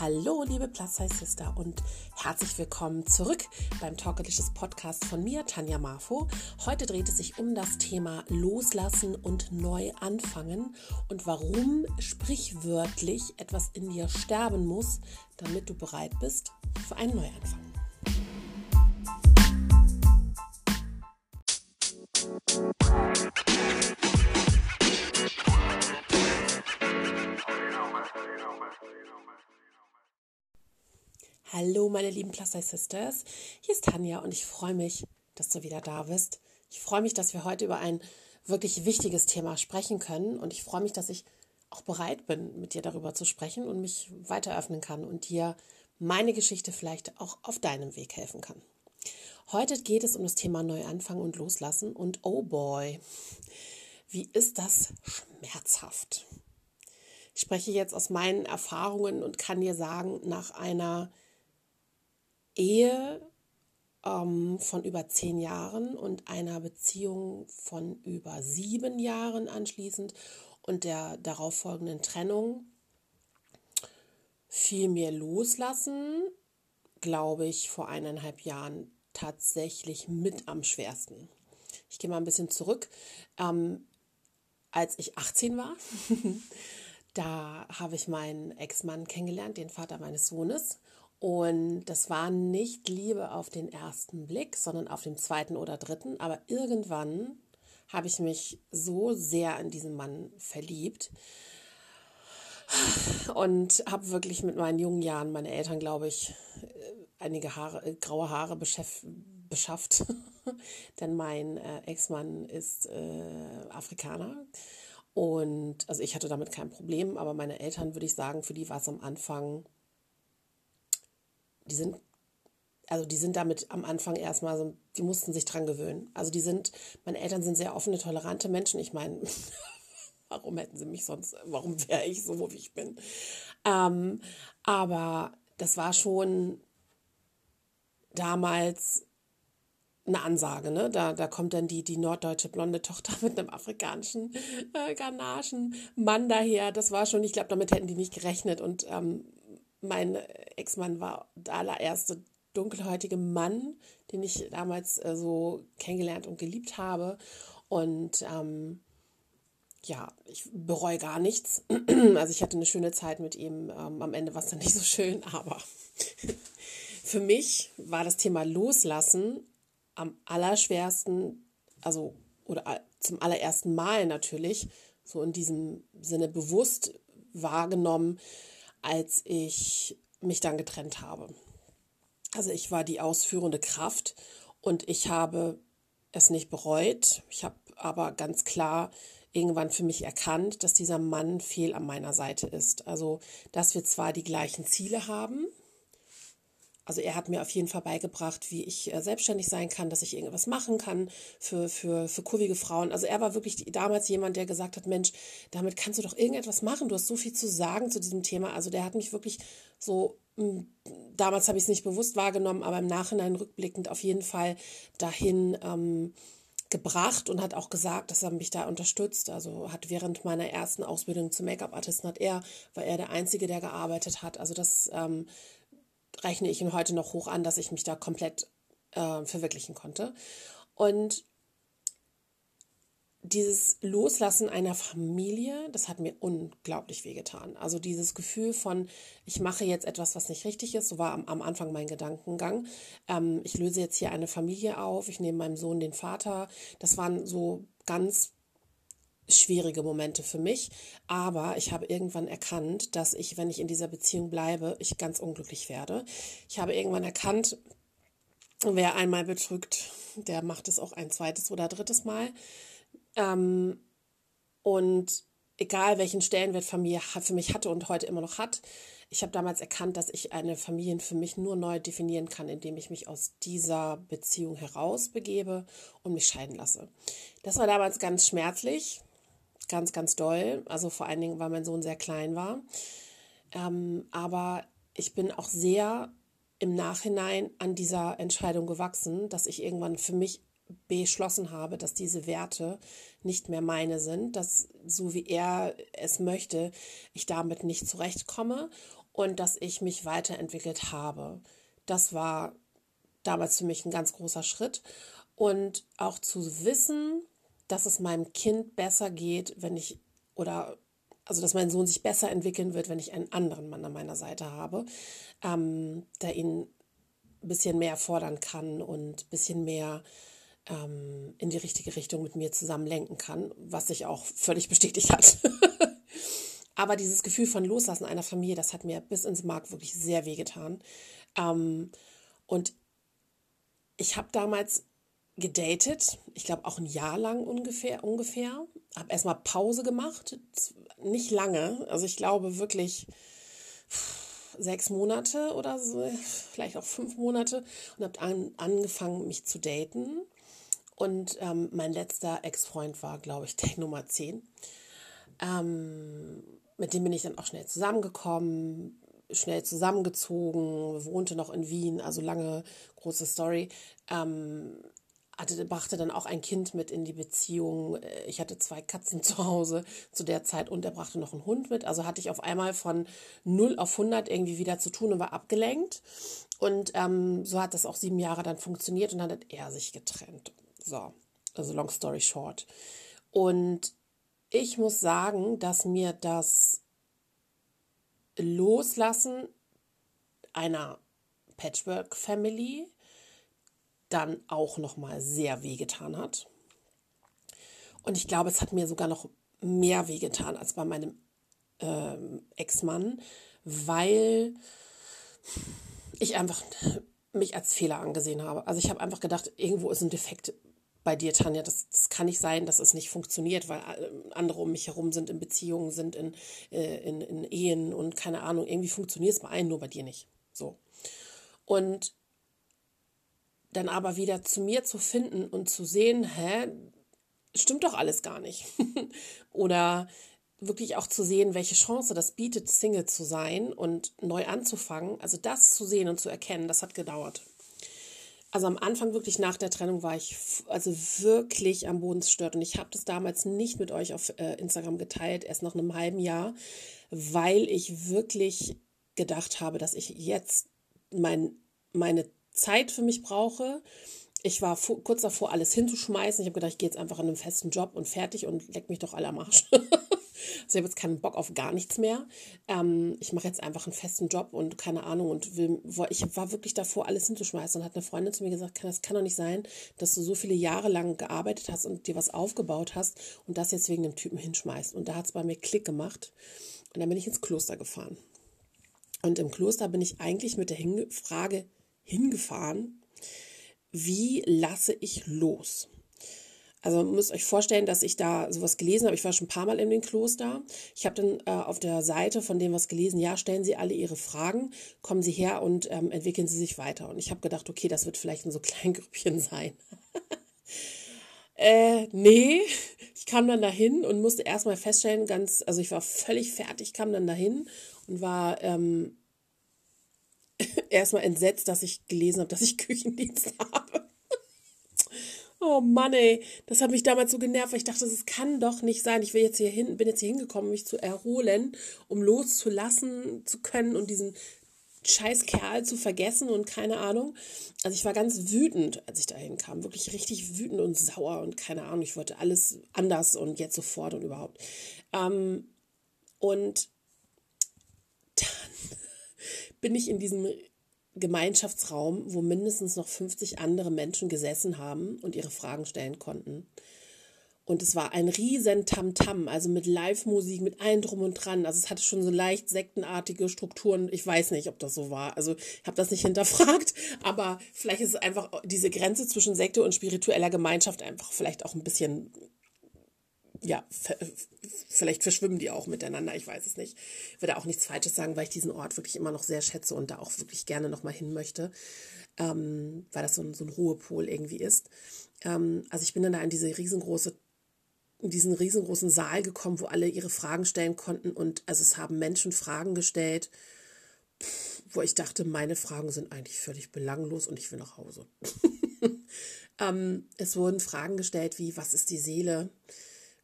Hallo, liebe Plus Size Sister und herzlich willkommen zurück beim Talkalicious Podcast von mir, Tanja Marfo. Heute dreht es sich um das Thema Loslassen und neu anfangen und warum sprichwörtlich etwas in dir sterben muss, damit du bereit bist für einen Neuanfang. Hallo, meine lieben Plus Sisters. Hier ist Tanja und ich freue mich, dass du wieder da bist. Ich freue mich, dass wir heute über ein wirklich wichtiges Thema sprechen können und ich freue mich, dass ich auch bereit bin, mit dir darüber zu sprechen und mich weiter öffnen kann und dir meine Geschichte vielleicht auch auf deinem Weg helfen kann. Heute geht es um das Thema Neuanfang und Loslassen und oh boy, wie ist das schmerzhaft. Ich spreche jetzt aus meinen Erfahrungen und kann dir sagen, nach einer Ehe ähm, von über zehn Jahren und einer Beziehung von über sieben Jahren anschließend und der darauffolgenden Trennung fiel mir loslassen, glaube ich, vor eineinhalb Jahren tatsächlich mit am schwersten. Ich gehe mal ein bisschen zurück. Ähm, als ich 18 war, da habe ich meinen Ex-Mann kennengelernt, den Vater meines Sohnes. Und das war nicht Liebe auf den ersten Blick, sondern auf den zweiten oder dritten. Aber irgendwann habe ich mich so sehr in diesen Mann verliebt und habe wirklich mit meinen jungen Jahren meine Eltern, glaube ich, einige Haare, äh, graue Haare beschafft. Denn mein äh, Ex-Mann ist äh, Afrikaner. Und also ich hatte damit kein Problem, aber meine Eltern, würde ich sagen, für die war es am Anfang die sind, also die sind damit am Anfang erstmal so, die mussten sich dran gewöhnen. Also die sind, meine Eltern sind sehr offene, tolerante Menschen. Ich meine, warum hätten sie mich sonst, warum wäre ich so, wie ich bin? Ähm, aber das war schon damals eine Ansage, ne? Da, da kommt dann die, die norddeutsche blonde Tochter mit einem afrikanischen äh, Ganaschen Mann daher. Das war schon, ich glaube, damit hätten die nicht gerechnet. Und ähm, mein Ex-Mann war der allererste dunkelhäutige Mann, den ich damals äh, so kennengelernt und geliebt habe. Und ähm, ja, ich bereue gar nichts. Also ich hatte eine schöne Zeit mit ihm. Ähm, am Ende war es dann nicht so schön, aber für mich war das Thema Loslassen am allerschwersten, also oder zum allerersten Mal natürlich, so in diesem Sinne bewusst wahrgenommen, als ich mich dann getrennt habe. Also ich war die ausführende Kraft und ich habe es nicht bereut. Ich habe aber ganz klar irgendwann für mich erkannt, dass dieser Mann fehl an meiner Seite ist. Also, dass wir zwar die gleichen Ziele haben, also er hat mir auf jeden Fall beigebracht, wie ich äh, selbstständig sein kann, dass ich irgendwas machen kann für, für, für kurvige Frauen. Also er war wirklich die, damals jemand, der gesagt hat, Mensch, damit kannst du doch irgendetwas machen. Du hast so viel zu sagen zu diesem Thema. Also der hat mich wirklich so, hm, damals habe ich es nicht bewusst wahrgenommen, aber im Nachhinein rückblickend auf jeden Fall dahin ähm, gebracht und hat auch gesagt, dass er mich da unterstützt. Also hat während meiner ersten Ausbildung zum Make-up-Artisten hat er, war er der Einzige, der gearbeitet hat. Also das ähm, rechne ich ihn heute noch hoch an, dass ich mich da komplett äh, verwirklichen konnte. Und dieses Loslassen einer Familie, das hat mir unglaublich wehgetan. Also dieses Gefühl von, ich mache jetzt etwas, was nicht richtig ist, so war am, am Anfang mein Gedankengang. Ähm, ich löse jetzt hier eine Familie auf, ich nehme meinem Sohn den Vater. Das waren so ganz schwierige Momente für mich. Aber ich habe irgendwann erkannt, dass ich, wenn ich in dieser Beziehung bleibe, ich ganz unglücklich werde. Ich habe irgendwann erkannt, wer einmal betrügt, der macht es auch ein zweites oder drittes Mal. Ähm, und egal welchen Stellenwert Familie für mich hatte und heute immer noch hat, ich habe damals erkannt, dass ich eine Familie für mich nur neu definieren kann, indem ich mich aus dieser Beziehung herausbegebe und mich scheiden lasse. Das war damals ganz schmerzlich, ganz, ganz doll. Also vor allen Dingen, weil mein Sohn sehr klein war. Ähm, aber ich bin auch sehr im Nachhinein an dieser Entscheidung gewachsen, dass ich irgendwann für mich beschlossen habe, dass diese Werte nicht mehr meine sind, dass so wie er es möchte, ich damit nicht zurechtkomme und dass ich mich weiterentwickelt habe. Das war damals für mich ein ganz großer Schritt. Und auch zu wissen, dass es meinem Kind besser geht, wenn ich, oder also dass mein Sohn sich besser entwickeln wird, wenn ich einen anderen Mann an meiner Seite habe, ähm, der ihn ein bisschen mehr fordern kann und ein bisschen mehr ähm, in die richtige Richtung mit mir zusammen lenken kann, was sich auch völlig bestätigt hat. Aber dieses Gefühl von Loslassen einer Familie, das hat mir bis ins Mark wirklich sehr wehgetan. Ähm, und ich habe damals gedatet, ich glaube auch ein Jahr lang ungefähr, ungefähr. Habe erstmal Pause gemacht, nicht lange, also ich glaube wirklich sechs Monate oder so, vielleicht auch fünf Monate und habe an, angefangen, mich zu daten. Und ähm, mein letzter Ex-Freund war, glaube ich, der Nummer 10. Ähm, mit dem bin ich dann auch schnell zusammengekommen, schnell zusammengezogen, wohnte noch in Wien, also lange große Story. Ähm, hatte, brachte dann auch ein Kind mit in die Beziehung. Äh, ich hatte zwei Katzen zu Hause zu der Zeit und er brachte noch einen Hund mit. Also hatte ich auf einmal von 0 auf 100 irgendwie wieder zu tun und war abgelenkt. Und ähm, so hat das auch sieben Jahre dann funktioniert und dann hat er sich getrennt. So, also long story short. Und ich muss sagen, dass mir das Loslassen einer Patchwork-Family dann auch noch mal sehr wehgetan hat. Und ich glaube, es hat mir sogar noch mehr wehgetan als bei meinem ähm, Ex-Mann, weil ich einfach mich als Fehler angesehen habe. Also ich habe einfach gedacht, irgendwo ist ein Defekt bei dir, Tanja. Das, das kann nicht sein, dass es nicht funktioniert, weil äh, andere um mich herum sind in Beziehungen, sind in, äh, in, in Ehen und keine Ahnung. Irgendwie funktioniert es bei allen, nur bei dir nicht. So. Und dann aber wieder zu mir zu finden und zu sehen, hä, stimmt doch alles gar nicht. Oder wirklich auch zu sehen, welche Chance das bietet, Single zu sein und neu anzufangen. Also das zu sehen und zu erkennen, das hat gedauert. Also am Anfang wirklich nach der Trennung war ich also wirklich am Boden zerstört und ich habe das damals nicht mit euch auf äh, Instagram geteilt, erst nach einem halben Jahr, weil ich wirklich gedacht habe, dass ich jetzt mein, meine Zeit für mich brauche. Ich war kurz davor, alles hinzuschmeißen. Ich habe gedacht, ich gehe jetzt einfach in einen festen Job und fertig und leck mich doch alle am Arsch. also ich habe jetzt keinen Bock auf gar nichts mehr. Ähm, ich mache jetzt einfach einen festen Job und keine Ahnung und will, ich war wirklich davor, alles hinzuschmeißen und hat eine Freundin zu mir gesagt, das kann doch nicht sein, dass du so viele Jahre lang gearbeitet hast und dir was aufgebaut hast und das jetzt wegen dem Typen hinschmeißt. Und da hat es bei mir Klick gemacht und dann bin ich ins Kloster gefahren. Und im Kloster bin ich eigentlich mit der Frage hingefahren, wie lasse ich los? Also müsst euch vorstellen, dass ich da sowas gelesen habe. Ich war schon ein paar Mal in den Kloster. Ich habe dann äh, auf der Seite von dem was gelesen, ja, stellen Sie alle Ihre Fragen, kommen Sie her und ähm, entwickeln Sie sich weiter. Und ich habe gedacht, okay, das wird vielleicht in so kleinen Grüppchen sein. äh, nee, ich kam dann dahin und musste erstmal feststellen, ganz, also ich war völlig fertig, kam dann dahin und war ähm, erstmal entsetzt, dass ich gelesen habe, dass ich Küchendienst habe. Oh Mann, ey, das hat mich damals so genervt, weil ich dachte, das kann doch nicht sein. Ich will jetzt hier hin, bin jetzt hier hingekommen, mich zu erholen, um loszulassen zu können und diesen scheiß Kerl zu vergessen und keine Ahnung. Also ich war ganz wütend, als ich dahin kam. Wirklich richtig wütend und sauer und keine Ahnung. Ich wollte alles anders und jetzt sofort und überhaupt. Ähm, und bin ich in diesem Gemeinschaftsraum, wo mindestens noch 50 andere Menschen gesessen haben und ihre Fragen stellen konnten. Und es war ein riesen Tamtam, -Tam, also mit Live-Musik, mit allem drum und dran. Also es hatte schon so leicht sektenartige Strukturen. Ich weiß nicht, ob das so war. Also ich habe das nicht hinterfragt, aber vielleicht ist es einfach diese Grenze zwischen Sekte und spiritueller Gemeinschaft einfach vielleicht auch ein bisschen ja, vielleicht verschwimmen die auch miteinander, ich weiß es nicht. Ich würde auch nichts Falsches sagen, weil ich diesen Ort wirklich immer noch sehr schätze und da auch wirklich gerne nochmal hin möchte, ähm, weil das so ein, so ein Ruhepol irgendwie ist. Ähm, also ich bin dann da in diese riesengroße in diesen riesengroßen Saal gekommen, wo alle ihre Fragen stellen konnten und also es haben Menschen Fragen gestellt, wo ich dachte, meine Fragen sind eigentlich völlig belanglos und ich will nach Hause. ähm, es wurden Fragen gestellt wie, was ist die Seele?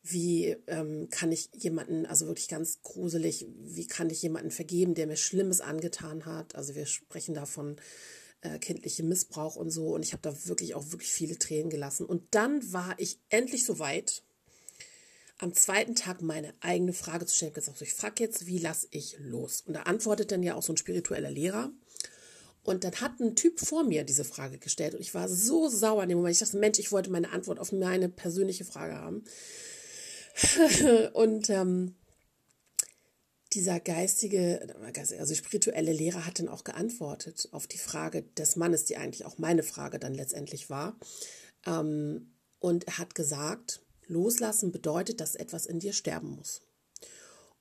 Wie ähm, kann ich jemanden, also wirklich ganz gruselig, wie kann ich jemanden vergeben, der mir Schlimmes angetan hat. Also wir sprechen da von äh, kindlichem Missbrauch und so. Und ich habe da wirklich auch wirklich viele Tränen gelassen. Und dann war ich endlich so weit, am zweiten Tag meine eigene Frage zu stellen. Ich, gesagt, ich frage jetzt, wie lasse ich los? Und da antwortet dann ja auch so ein spiritueller Lehrer. Und dann hat ein Typ vor mir diese Frage gestellt und ich war so sauer in dem Moment. Ich dachte, Mensch, ich wollte meine Antwort auf meine persönliche Frage haben. und ähm, dieser geistige, also spirituelle Lehrer hat dann auch geantwortet auf die Frage des Mannes, die eigentlich auch meine Frage dann letztendlich war. Ähm, und er hat gesagt, loslassen bedeutet, dass etwas in dir sterben muss.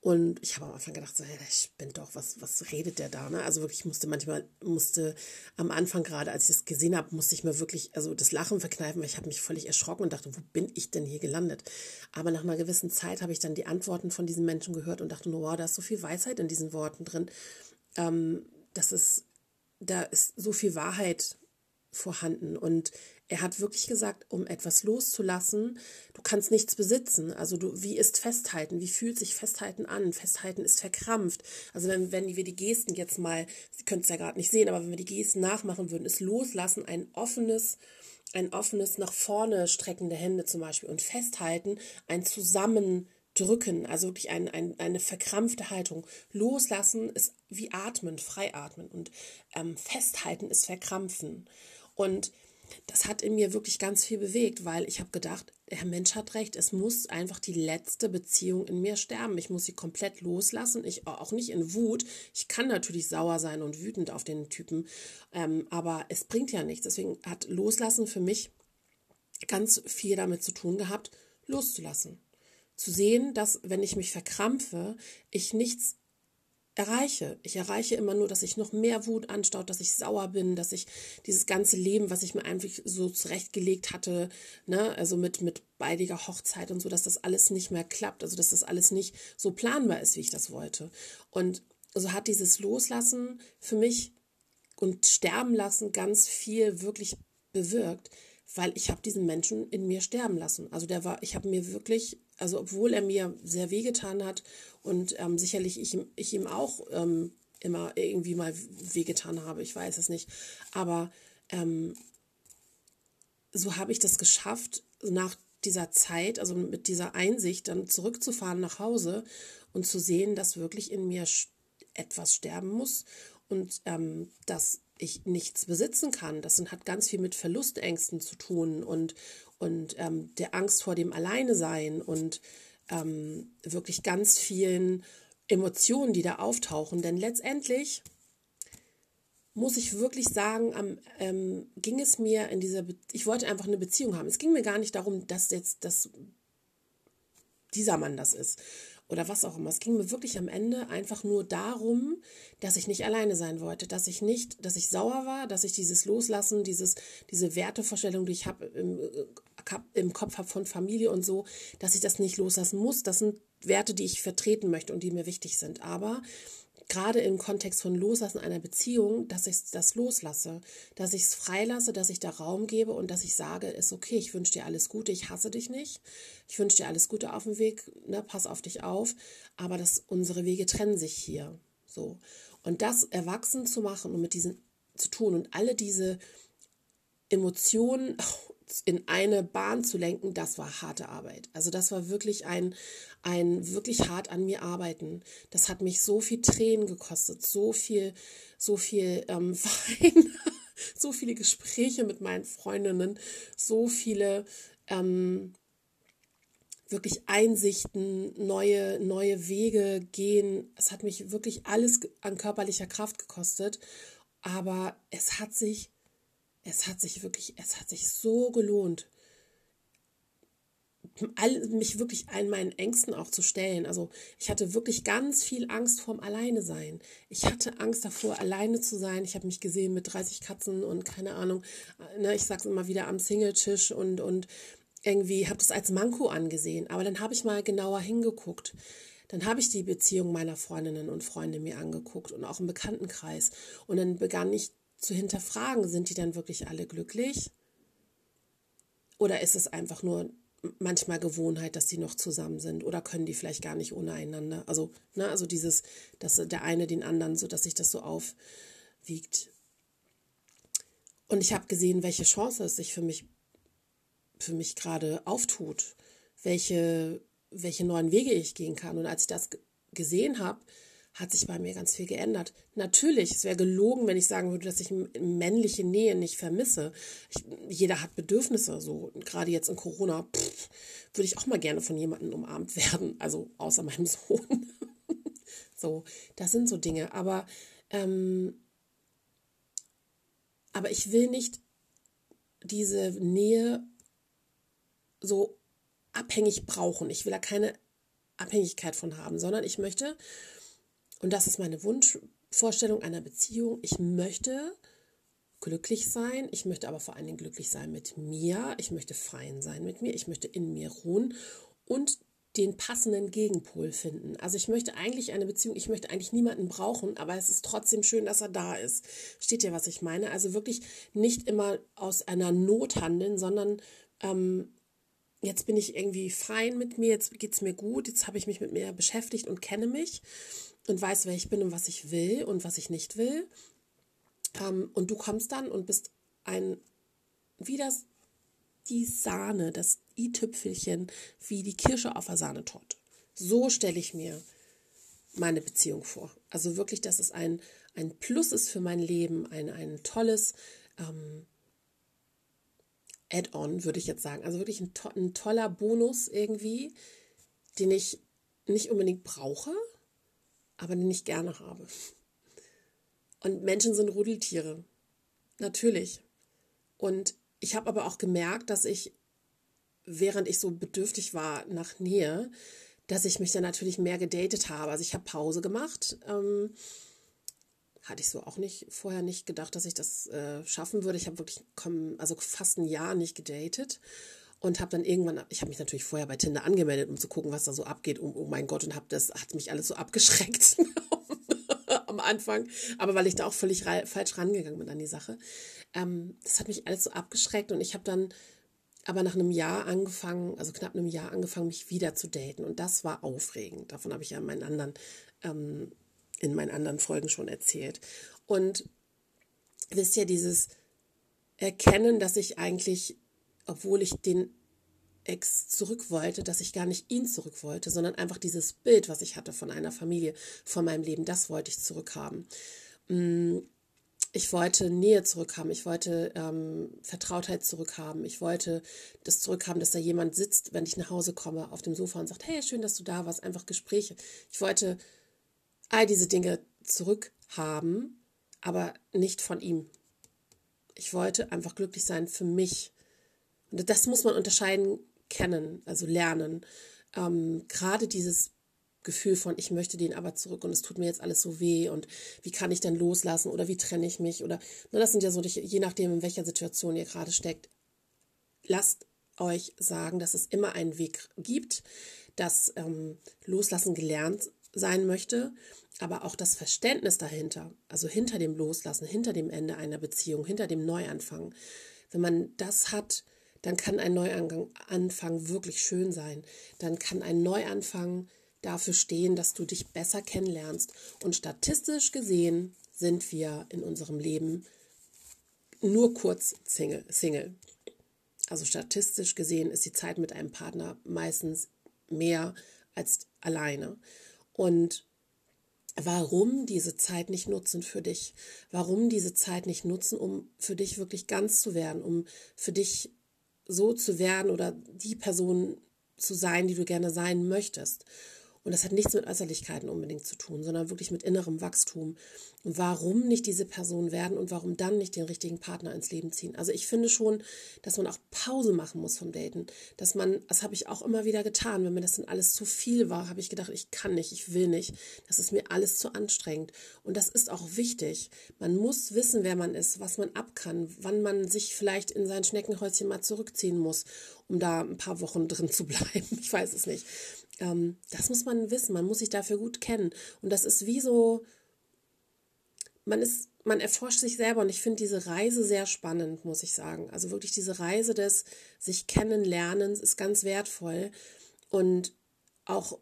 Und ich habe am Anfang gedacht, so, ja, ich bin doch, was, was redet der da? Ne? Also wirklich musste manchmal, musste am Anfang gerade, als ich das gesehen habe, musste ich mir wirklich, also das Lachen verkneifen, weil ich habe mich völlig erschrocken und dachte, wo bin ich denn hier gelandet? Aber nach einer gewissen Zeit habe ich dann die Antworten von diesen Menschen gehört und dachte, wow, da ist so viel Weisheit in diesen Worten drin. Ähm, das ist, da ist so viel Wahrheit vorhanden. Und er hat wirklich gesagt, um etwas loszulassen, du kannst nichts besitzen. Also du, wie ist Festhalten? Wie fühlt sich Festhalten an? Festhalten ist verkrampft. Also wenn, wenn wir die Gesten jetzt mal, Sie können es ja gerade nicht sehen, aber wenn wir die Gesten nachmachen würden, ist Loslassen ein offenes, ein offenes nach vorne strecken der Hände zum Beispiel und Festhalten ein Zusammendrücken, also wirklich ein, ein, eine verkrampfte Haltung. Loslassen ist wie atmen, frei atmen und ähm, Festhalten ist verkrampfen. Und das hat in mir wirklich ganz viel bewegt, weil ich habe gedacht, der Mensch hat recht, es muss einfach die letzte Beziehung in mir sterben. Ich muss sie komplett loslassen. Ich auch nicht in Wut. Ich kann natürlich sauer sein und wütend auf den Typen, ähm, aber es bringt ja nichts. Deswegen hat Loslassen für mich ganz viel damit zu tun gehabt, loszulassen. Zu sehen, dass wenn ich mich verkrampfe, ich nichts erreiche. Ich erreiche immer nur, dass ich noch mehr Wut anstaut, dass ich sauer bin, dass ich dieses ganze Leben, was ich mir einfach so zurechtgelegt hatte, ne, also mit, mit beidiger Hochzeit und so, dass das alles nicht mehr klappt, also dass das alles nicht so planbar ist, wie ich das wollte. Und so hat dieses Loslassen für mich und Sterben lassen ganz viel wirklich bewirkt, weil ich habe diesen Menschen in mir sterben lassen. Also der war, ich habe mir wirklich, also obwohl er mir sehr wehgetan hat und ähm, sicherlich ich, ich ihm auch ähm, immer irgendwie mal wehgetan habe, ich weiß es nicht, aber ähm, so habe ich das geschafft, nach dieser Zeit, also mit dieser Einsicht, dann zurückzufahren nach Hause und zu sehen, dass wirklich in mir etwas sterben muss und ähm, dass ich nichts besitzen kann. Das hat ganz viel mit Verlustängsten zu tun und, und ähm, der Angst vor dem Alleinesein und ähm, wirklich ganz vielen Emotionen, die da auftauchen. Denn letztendlich muss ich wirklich sagen, am, ähm, ging es mir in dieser, Be ich wollte einfach eine Beziehung haben. Es ging mir gar nicht darum, dass jetzt das dieser Mann das ist, oder was auch immer. Es ging mir wirklich am Ende einfach nur darum, dass ich nicht alleine sein wollte, dass ich nicht, dass ich sauer war, dass ich dieses Loslassen, dieses, diese Wertevorstellung, die ich habe im, äh, im Kopf habe von Familie und so, dass ich das nicht loslassen muss. Das sind Werte, die ich vertreten möchte und die mir wichtig sind. Aber gerade im Kontext von Loslassen einer Beziehung, dass ich das loslasse, dass ich es freilasse, dass ich da Raum gebe und dass ich sage, ist okay, ich wünsche dir alles Gute, ich hasse dich nicht, ich wünsche dir alles Gute auf dem Weg, ne, pass auf dich auf, aber dass unsere Wege trennen sich hier, so. Und das erwachsen zu machen und mit diesen zu tun und alle diese Emotionen in eine Bahn zu lenken, das war harte Arbeit. Also das war wirklich ein, ein wirklich hart an mir arbeiten. Das hat mich so viel Tränen gekostet, so viel, so viel ähm, Wein, so viele Gespräche mit meinen Freundinnen, so viele ähm, wirklich Einsichten, neue, neue Wege gehen. Es hat mich wirklich alles an körperlicher Kraft gekostet, aber es hat sich es hat sich wirklich, es hat sich so gelohnt, mich wirklich an meinen Ängsten auch zu stellen. Also ich hatte wirklich ganz viel Angst vorm Alleine sein. Ich hatte Angst davor, alleine zu sein. Ich habe mich gesehen mit 30 Katzen und keine Ahnung, ne, ich sag's immer wieder am Singletisch und, und irgendwie habe das als Manko angesehen. Aber dann habe ich mal genauer hingeguckt. Dann habe ich die Beziehung meiner Freundinnen und Freunde mir angeguckt und auch im Bekanntenkreis. Und dann begann ich zu hinterfragen, sind die dann wirklich alle glücklich? Oder ist es einfach nur manchmal Gewohnheit, dass sie noch zusammen sind oder können die vielleicht gar nicht ohne einander. Also, ne, also dieses, dass der eine den anderen, so dass sich das so aufwiegt. Und ich habe gesehen, welche Chance es sich für mich, für mich gerade auftut, welche, welche neuen Wege ich gehen kann. Und als ich das gesehen habe, hat sich bei mir ganz viel geändert. Natürlich, es wäre gelogen, wenn ich sagen würde, dass ich männliche Nähe nicht vermisse. Ich, jeder hat Bedürfnisse, so gerade jetzt in Corona pff, würde ich auch mal gerne von jemandem umarmt werden, also außer meinem Sohn. so, das sind so Dinge. Aber ähm, aber ich will nicht diese Nähe so abhängig brauchen. Ich will da keine Abhängigkeit von haben, sondern ich möchte und das ist meine Wunschvorstellung einer Beziehung. Ich möchte glücklich sein. Ich möchte aber vor allen Dingen glücklich sein mit mir. Ich möchte fein sein mit mir. Ich möchte in mir ruhen und den passenden Gegenpol finden. Also ich möchte eigentlich eine Beziehung, ich möchte eigentlich niemanden brauchen, aber es ist trotzdem schön, dass er da ist. Steht ja, was ich meine? Also wirklich nicht immer aus einer Not handeln, sondern ähm, jetzt bin ich irgendwie fein mit mir, jetzt geht es mir gut, jetzt habe ich mich mit mir beschäftigt und kenne mich und weiß, wer ich bin und was ich will und was ich nicht will. Ähm, und du kommst dann und bist ein, wie das, die Sahne, das i-Tüpfelchen, wie die Kirsche auf der Sahnetorte. So stelle ich mir meine Beziehung vor. Also wirklich, dass es ein, ein Plus ist für mein Leben, ein, ein tolles ähm, Add-on, würde ich jetzt sagen. Also wirklich ein, to ein toller Bonus irgendwie, den ich nicht unbedingt brauche, aber den ich gerne habe. Und Menschen sind Rudeltiere. Natürlich. Und ich habe aber auch gemerkt, dass ich, während ich so bedürftig war nach Nähe, dass ich mich dann natürlich mehr gedatet habe. Also ich habe Pause gemacht. Ähm, hatte ich so auch nicht vorher nicht gedacht, dass ich das äh, schaffen würde. Ich habe wirklich komm, also fast ein Jahr nicht gedatet und habe dann irgendwann, ich habe mich natürlich vorher bei Tinder angemeldet, um zu gucken, was da so abgeht. Oh, oh mein Gott, und habe das hat mich alles so abgeschreckt am Anfang, aber weil ich da auch völlig falsch rangegangen bin an die Sache. Ähm, das hat mich alles so abgeschreckt und ich habe dann aber nach einem Jahr angefangen, also knapp einem Jahr angefangen, mich wieder zu daten und das war aufregend. Davon habe ich ja in meinen anderen ähm, in meinen anderen Folgen schon erzählt. Und wisst ihr, dieses Erkennen, dass ich eigentlich obwohl ich den Ex zurück wollte, dass ich gar nicht ihn zurück wollte, sondern einfach dieses Bild, was ich hatte von einer Familie, von meinem Leben, das wollte ich zurückhaben. Mm, ich wollte Nähe zurückhaben, ich wollte ähm, Vertrautheit zurückhaben, ich wollte das zurückhaben, dass da jemand sitzt, wenn ich nach Hause komme, auf dem Sofa und sagt, hey, schön, dass du da warst, einfach Gespräche. Ich wollte all diese Dinge zurückhaben, aber nicht von ihm. Ich wollte einfach glücklich sein für mich und das muss man unterscheiden, kennen, also lernen. Ähm, Gerade dieses Gefühl von, ich möchte den aber zurück und es tut mir jetzt alles so weh und wie kann ich denn loslassen oder wie trenne ich mich oder, na, das sind ja so, je nachdem, in welcher Situation ihr gerade steckt. Lasst euch sagen, dass es immer einen Weg gibt, dass ähm, Loslassen gelernt sein möchte, aber auch das Verständnis dahinter, also hinter dem Loslassen, hinter dem Ende einer Beziehung, hinter dem Neuanfang, wenn man das hat, dann kann ein Neuanfang wirklich schön sein. Dann kann ein Neuanfang dafür stehen, dass du dich besser kennenlernst. Und statistisch gesehen sind wir in unserem Leben nur kurz Single. Also statistisch gesehen ist die Zeit mit einem Partner meistens mehr als alleine. Und warum diese Zeit nicht nutzen für dich? Warum diese Zeit nicht nutzen, um für dich wirklich ganz zu werden, um für dich so zu werden oder die Person zu sein, die du gerne sein möchtest. Und das hat nichts mit Äußerlichkeiten unbedingt zu tun, sondern wirklich mit innerem Wachstum. Und warum nicht diese Person werden und warum dann nicht den richtigen Partner ins Leben ziehen? Also ich finde schon, dass man auch Pause machen muss vom Daten. Dass man, das habe ich auch immer wieder getan, wenn mir das dann alles zu viel war, habe ich gedacht, ich kann nicht, ich will nicht. Das ist mir alles zu anstrengend. Und das ist auch wichtig. Man muss wissen, wer man ist, was man ab kann, wann man sich vielleicht in sein Schneckenhäuschen mal zurückziehen muss, um da ein paar Wochen drin zu bleiben. Ich weiß es nicht. Ähm, das muss man wissen, man muss sich dafür gut kennen. Und das ist wie so, man ist, man erforscht sich selber und ich finde diese Reise sehr spannend, muss ich sagen. Also wirklich diese Reise des sich kennenlernens ist ganz wertvoll und auch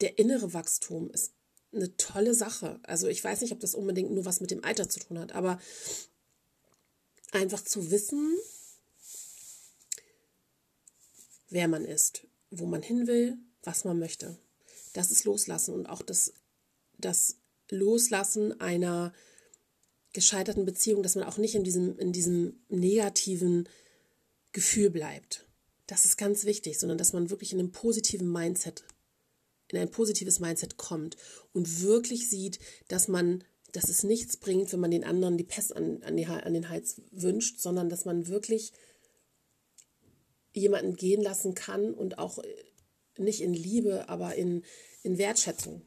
der innere Wachstum ist eine tolle Sache. Also ich weiß nicht, ob das unbedingt nur was mit dem Alter zu tun hat, aber einfach zu wissen, wer man ist, wo man hin will, was man möchte. Das ist Loslassen und auch das, das Loslassen einer gescheiterten Beziehung, dass man auch nicht in diesem, in diesem negativen Gefühl bleibt. Das ist ganz wichtig, sondern dass man wirklich in einem positiven Mindset, in ein positives Mindset kommt und wirklich sieht, dass man, dass es nichts bringt, wenn man den anderen die Pest an, an, die, an den Hals wünscht, sondern dass man wirklich jemanden gehen lassen kann und auch nicht in Liebe, aber in, in Wertschätzung.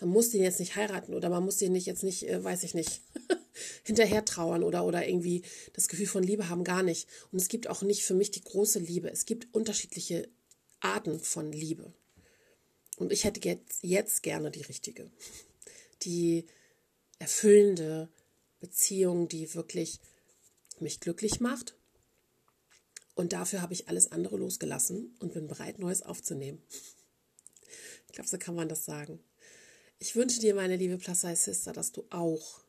Man muss den jetzt nicht heiraten oder man muss den nicht jetzt nicht, äh, weiß ich nicht, hinterher trauern oder, oder irgendwie das Gefühl von Liebe haben, gar nicht. Und es gibt auch nicht für mich die große Liebe. Es gibt unterschiedliche Arten von Liebe. Und ich hätte jetzt, jetzt gerne die richtige. Die erfüllende Beziehung, die wirklich mich glücklich macht. Und dafür habe ich alles andere losgelassen und bin bereit, Neues aufzunehmen. Ich glaube, so kann man das sagen. Ich wünsche dir, meine liebe Plus-Size-Sister, dass du auch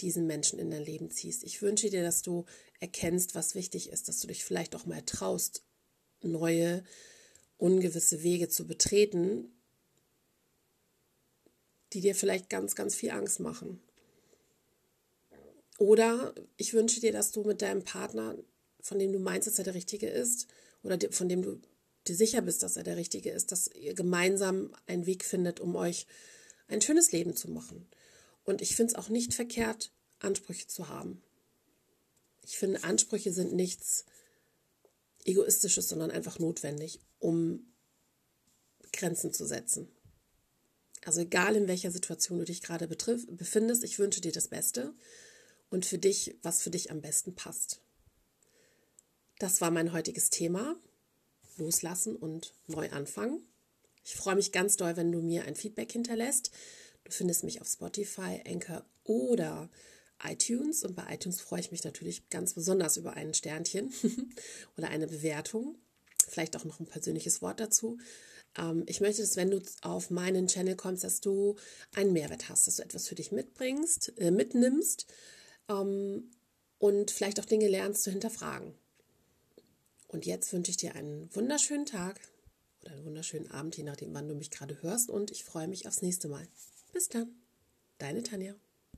diesen Menschen in dein Leben ziehst. Ich wünsche dir, dass du erkennst, was wichtig ist, dass du dich vielleicht auch mal traust, neue, ungewisse Wege zu betreten, die dir vielleicht ganz, ganz viel Angst machen. Oder ich wünsche dir, dass du mit deinem Partner, von dem du meinst, dass er der Richtige ist, oder von dem du dir sicher bist, dass er der Richtige ist, dass ihr gemeinsam einen Weg findet, um euch ein schönes Leben zu machen. Und ich finde es auch nicht verkehrt, Ansprüche zu haben. Ich finde, Ansprüche sind nichts Egoistisches, sondern einfach notwendig, um Grenzen zu setzen. Also egal in welcher Situation du dich gerade befindest, ich wünsche dir das Beste und für dich, was für dich am besten passt. Das war mein heutiges Thema. Loslassen und neu anfangen. Ich freue mich ganz doll, wenn du mir ein Feedback hinterlässt. Du findest mich auf Spotify, Anchor oder iTunes. Und bei iTunes freue ich mich natürlich ganz besonders über ein Sternchen oder eine Bewertung. Vielleicht auch noch ein persönliches Wort dazu. Ähm, ich möchte, dass wenn du auf meinen Channel kommst, dass du einen Mehrwert hast, dass du etwas für dich mitbringst, äh, mitnimmst ähm, und vielleicht auch Dinge lernst zu hinterfragen. Und jetzt wünsche ich dir einen wunderschönen Tag oder einen wunderschönen Abend, je nachdem, wann du mich gerade hörst. Und ich freue mich aufs nächste Mal. Bis dann, deine Tanja.